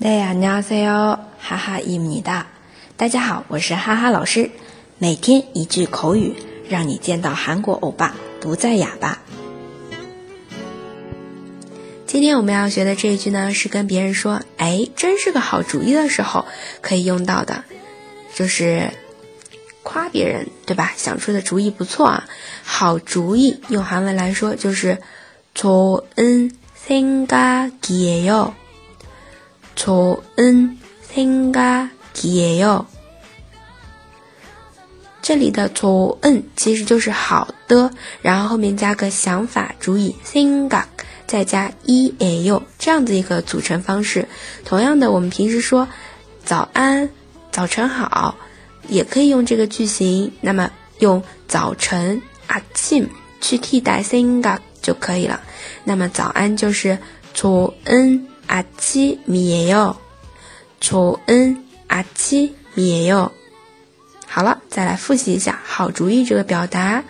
大家好，哈哈伊米哒。大家好，我是哈哈老师。每天一句口语，让你见到韩国欧巴不再哑巴。今天我们要学的这一句呢，是跟别人说“哎，真是个好主意”的时候可以用到的，就是夸别人，对吧？想出的主意不错啊，好主意。用韩文来说就是“좋은생각이에요”。 ”。좋은생각이에 요。 这里的좋은其实就是好的，然后后面加个想法、主意생각再加이에 요， 这样子一个组成方式。同样的，我们平时说早安、早晨好，也可以用这个句型。那么用早晨아침去替代생각就可以了。那么早安就是좋은 阿七米也有，초은阿七米也有。好了，再来复习一下好主意这个表达。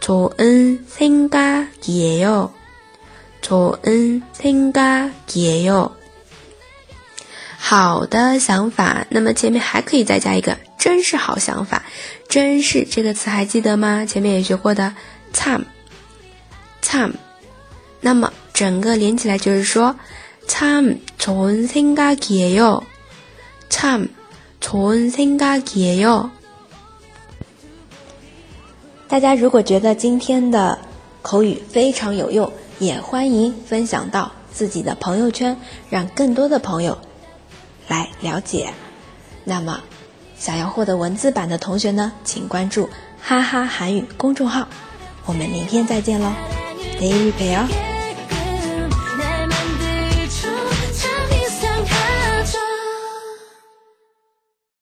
초은생각이에 요， 초은생각이에 요。 好的想法，那么前面还可以再加一个，真是好想法。真是这个词还记得吗？前面也学过的참 참。 那么整个连起来就是说。 참 좋은 생각이에요. 참 좋은 생각이에요. 大家如果觉得今天的口语非常有用，也欢迎分享到自己的朋友圈，让更多的朋友来了解。那么想要获得文字版的同学呢，请关注哈哈韩语公众号。我们明天再见喽，Daily Pair。